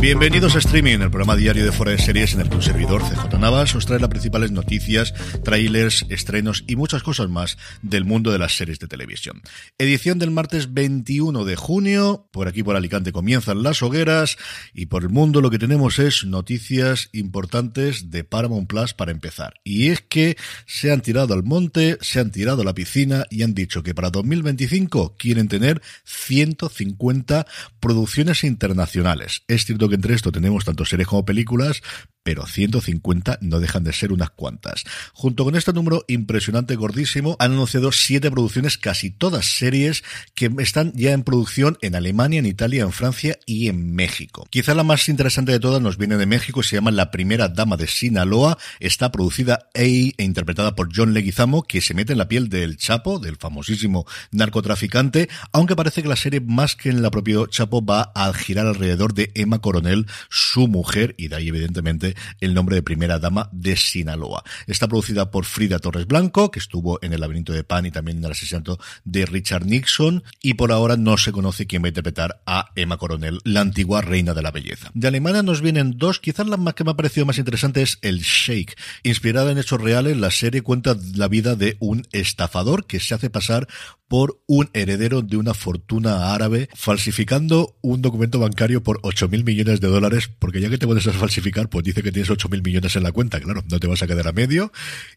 Bienvenidos a Streaming, el programa diario de Fuera de Series en el que un servidor, CJ Navas, os trae las principales noticias, trailers, estrenos y muchas cosas más del mundo de las series de televisión. Edición del martes 21 de junio, por aquí por Alicante comienzan las hogueras y por el mundo lo que tenemos es noticias importantes de Paramount Plus para empezar. Y es que se han tirado al monte, se han tirado a la piscina y han dicho que para 2025 quieren tener 150 producciones internacionales. Es cierto que entre esto tenemos tanto series como películas, pero 150 no dejan de ser unas cuantas. Junto con este número impresionante, gordísimo, han anunciado siete producciones, casi todas series, que están ya en producción en Alemania, en Italia, en Francia y en México. Quizá la más interesante de todas nos viene de México, se llama La Primera Dama de Sinaloa, está producida e interpretada por John Leguizamo, que se mete en la piel del Chapo, del famosísimo narcotraficante, aunque parece que la serie, más que en la propia Chapo, va a girar alrededor de Emma Coronel, su mujer, y de ahí evidentemente el nombre de primera dama de Sinaloa. Está producida por Frida Torres Blanco, que estuvo en El laberinto de Pan y también en el asesinato de Richard Nixon, y por ahora no se conoce quién va a interpretar a Emma Coronel, la antigua reina de la belleza. De Alemania nos vienen dos, quizás la más que me ha parecido más interesante es El Sheikh. Inspirada en hechos reales, la serie cuenta la vida de un estafador que se hace pasar por un heredero de una fortuna árabe falsificando un documento bancario por 8.000 millones de dólares, porque ya que te puedes falsificar, pues dice que tienes 8.000 millones en la cuenta, claro, no te vas a quedar a medio,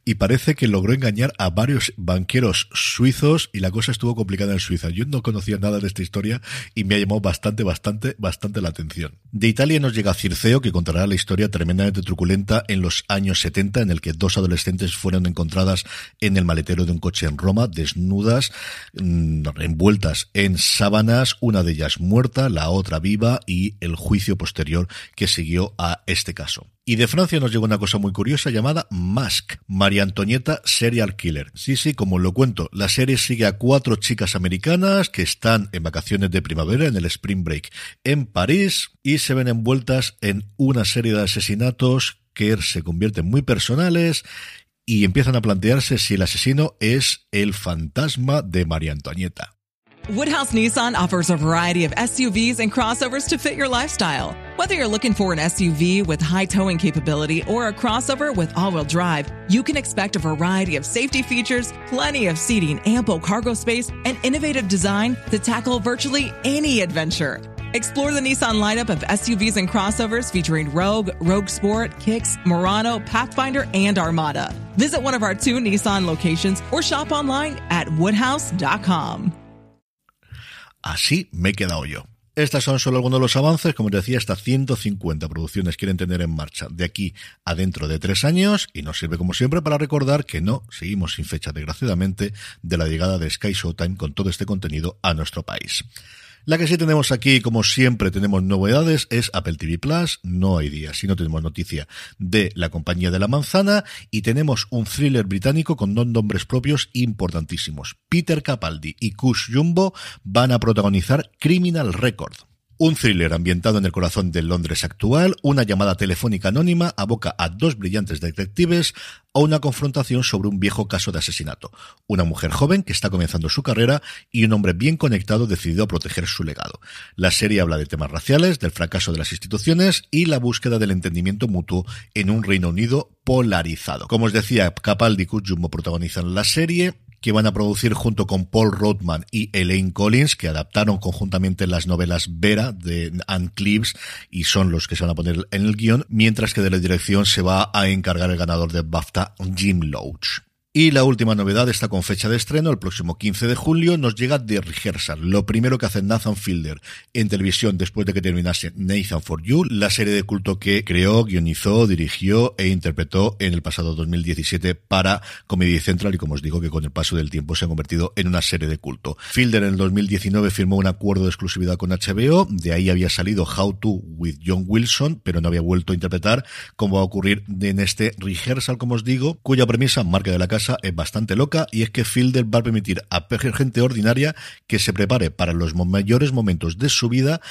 y parece que logró engañar a varios banqueros suizos y la cosa estuvo complicada en Suiza. Yo no conocía nada de esta historia y me ha llamado bastante, bastante, bastante la atención. De Italia nos llega Circeo, que contará la historia tremendamente truculenta en los años 70, en el que dos adolescentes fueron encontradas en el maletero de un coche en Roma, desnudas, envueltas en sábanas, una de ellas muerta, la otra viva y el juicio posterior que siguió a este caso. Y de Francia nos llegó una cosa muy curiosa llamada Mask, María Antonieta Serial Killer. Sí, sí, como lo cuento, la serie sigue a cuatro chicas americanas que están en vacaciones de primavera en el Spring Break en París y se ven envueltas en una serie de asesinatos que se convierten muy personales y empiezan a plantearse si el asesino es el fantasma de María Antonieta. Woodhouse Nissan offers a variety of SUVs and crossovers to fit your lifestyle. Whether you're looking for an SUV with high towing capability or a crossover with all wheel drive, you can expect a variety of safety features, plenty of seating, ample cargo space, and innovative design to tackle virtually any adventure. Explore the Nissan lineup of SUVs and crossovers featuring Rogue, Rogue Sport, Kicks, Murano, Pathfinder, and Armada. Visit one of our two Nissan locations or shop online at woodhouse.com. Así me he quedado yo. Estas son solo algunos de los avances, como decía, hasta 150 producciones quieren tener en marcha de aquí a dentro de tres años y nos sirve como siempre para recordar que no seguimos sin fecha, desgraciadamente, de la llegada de Sky Showtime con todo este contenido a nuestro país. La que sí tenemos aquí, como siempre tenemos novedades, es Apple TV Plus. No hay día si no tenemos noticia de la compañía de la manzana y tenemos un thriller británico con dos nombres propios importantísimos. Peter Capaldi y Kush Jumbo van a protagonizar Criminal Record. Un thriller ambientado en el corazón del Londres actual, una llamada telefónica anónima aboca a dos brillantes detectives a una confrontación sobre un viejo caso de asesinato. Una mujer joven que está comenzando su carrera y un hombre bien conectado decidido a proteger su legado. La serie habla de temas raciales, del fracaso de las instituciones y la búsqueda del entendimiento mutuo en un Reino Unido polarizado. Como os decía, Capaldi y Kujumbo protagonizan la serie que van a producir junto con Paul Rodman y Elaine Collins, que adaptaron conjuntamente las novelas Vera de Anne Cleves y son los que se van a poner en el guion, mientras que de la dirección se va a encargar el ganador de BAFTA, Jim Loach. Y la última novedad está con fecha de estreno, el próximo 15 de julio, nos llega The Rehearsal, lo primero que hace Nathan Fielder en televisión después de que terminase Nathan for You, la serie de culto que creó, guionizó, dirigió e interpretó en el pasado 2017 para Comedy Central. Y como os digo que con el paso del tiempo se ha convertido en una serie de culto. Fielder en el 2019 firmó un acuerdo de exclusividad con HBO, de ahí había salido How to with John Wilson, pero no había vuelto a interpretar, como va a ocurrir en este Rehearsal, como os digo, cuya premisa, marca de la casa, es bastante loca y es que Fielder va a permitir a gente ordinaria que se prepare para los mayores momentos de su vida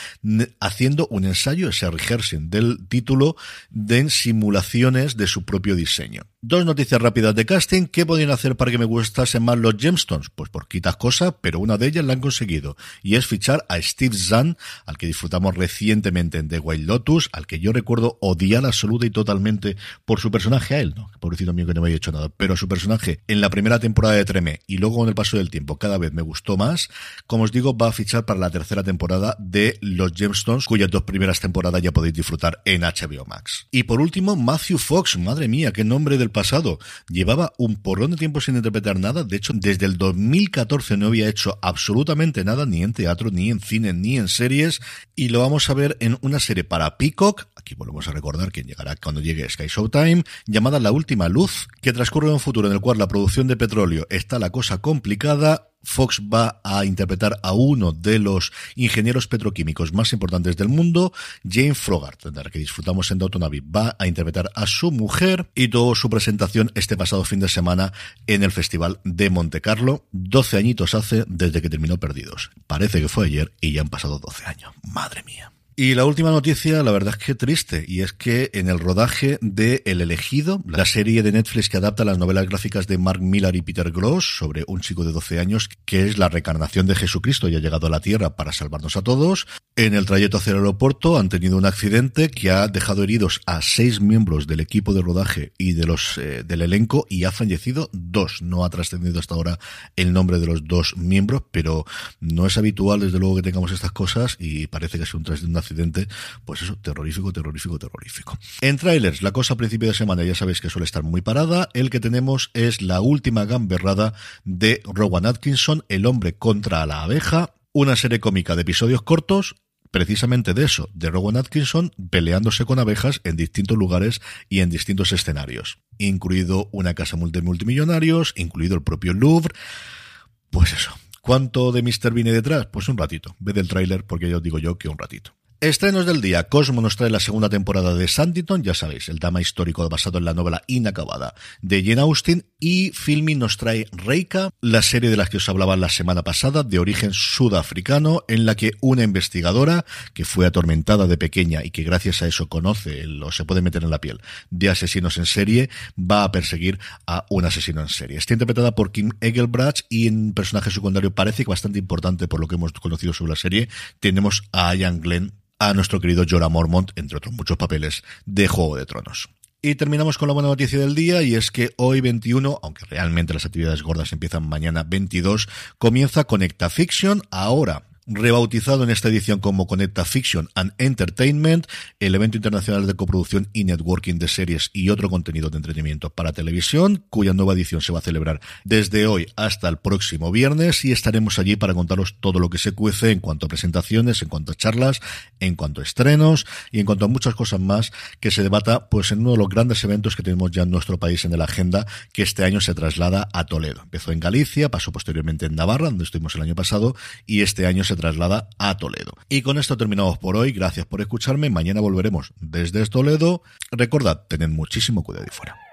haciendo un ensayo, ese rehearsing del título, de simulaciones de su propio diseño. Dos noticias rápidas de casting. ¿Qué podían hacer para que me gustasen más los Gemstones? Pues por quitas cosas, pero una de ellas la han conseguido. Y es fichar a Steve Zahn, al que disfrutamos recientemente en The Wild Lotus, al que yo recuerdo odiar absoluta y totalmente por su personaje a él, ¿no? Pobrecito mío que no me haya hecho nada. Pero su personaje en la primera temporada de Treme y luego con el paso del tiempo cada vez me gustó más. Como os digo, va a fichar para la tercera temporada de Los Gemstones, cuyas dos primeras temporadas ya podéis disfrutar en HBO Max. Y por último, Matthew Fox. Madre mía, qué nombre del pasado. Llevaba un porrón de tiempo sin interpretar nada. De hecho, desde el 2014 no había hecho absolutamente nada, ni en teatro, ni en cine, ni en series. Y lo vamos a ver en una serie para Peacock. Aquí volvemos a recordar que llegará cuando llegue Sky Showtime, llamada La Última Luz, que transcurre en un futuro en el cual la producción de petróleo está la cosa complicada Fox va a interpretar a uno de los ingenieros petroquímicos más importantes del mundo, Jane Frogart, de la que disfrutamos en Abbey. Va a interpretar a su mujer y tuvo su presentación este pasado fin de semana en el Festival de Monte Carlo. 12 añitos hace desde que terminó Perdidos. Parece que fue ayer y ya han pasado 12 años. Madre mía. Y la última noticia, la verdad es que triste, y es que en el rodaje de El Elegido, la serie de Netflix que adapta las novelas gráficas de Mark Millar y Peter Gross sobre un chico de 12 años que es la reencarnación de Jesucristo y ha llegado a la Tierra para salvarnos a todos, en el trayecto hacia el aeropuerto han tenido un accidente que ha dejado heridos a seis miembros del equipo de rodaje y de los eh, del elenco y ha fallecido dos. No ha trascendido hasta ahora el nombre de los dos miembros, pero no es habitual desde luego que tengamos estas cosas y parece que es un, un pues eso, terrorífico, terrorífico, terrorífico. En trailers, la cosa a principio de semana ya sabéis que suele estar muy parada. El que tenemos es la última gamberrada de Rowan Atkinson, El hombre contra la abeja, una serie cómica de episodios cortos precisamente de eso, de Rowan Atkinson peleándose con abejas en distintos lugares y en distintos escenarios, incluido una casa multimillonarios, incluido el propio Louvre. Pues eso. ¿Cuánto de Mr. viene detrás? Pues un ratito. Ve del tráiler porque ya os digo yo que un ratito. Estrenos del día. Cosmo nos trae la segunda temporada de Sanditon, ya sabéis, el drama histórico basado en la novela inacabada de Jane Austen. Y Filmin nos trae Reika, la serie de la que os hablaba la semana pasada, de origen sudafricano, en la que una investigadora que fue atormentada de pequeña y que gracias a eso conoce o se puede meter en la piel de asesinos en serie, va a perseguir a un asesino en serie. Está interpretada por Kim Egelbrach y en personaje secundario parece que bastante importante por lo que hemos conocido sobre la serie. Tenemos a Ian Glenn a nuestro querido Jorah Mormont, entre otros muchos papeles, de Juego de Tronos. Y terminamos con la buena noticia del día y es que hoy 21, aunque realmente las actividades gordas empiezan mañana 22, comienza Conecta Fiction. Ahora, rebautizado en esta edición como Conecta Fiction and Entertainment, el evento internacional de coproducción y networking de series y otro contenido de entretenimiento para televisión, cuya nueva edición se va a celebrar desde hoy hasta el próximo viernes y estaremos allí para contaros todo lo que se cuece en cuanto a presentaciones, en cuanto a charlas, en cuanto a estrenos y en cuanto a muchas cosas más que se debata pues en uno de los grandes eventos que tenemos ya en nuestro país en la agenda que este año se traslada a Toledo. Empezó en Galicia, pasó posteriormente en Navarra, donde estuvimos el año pasado y este año se traslada a Toledo. Y con esto terminamos por hoy. Gracias por escucharme. Mañana volveremos desde Toledo. Recordad, tened muchísimo cuidado y fuera.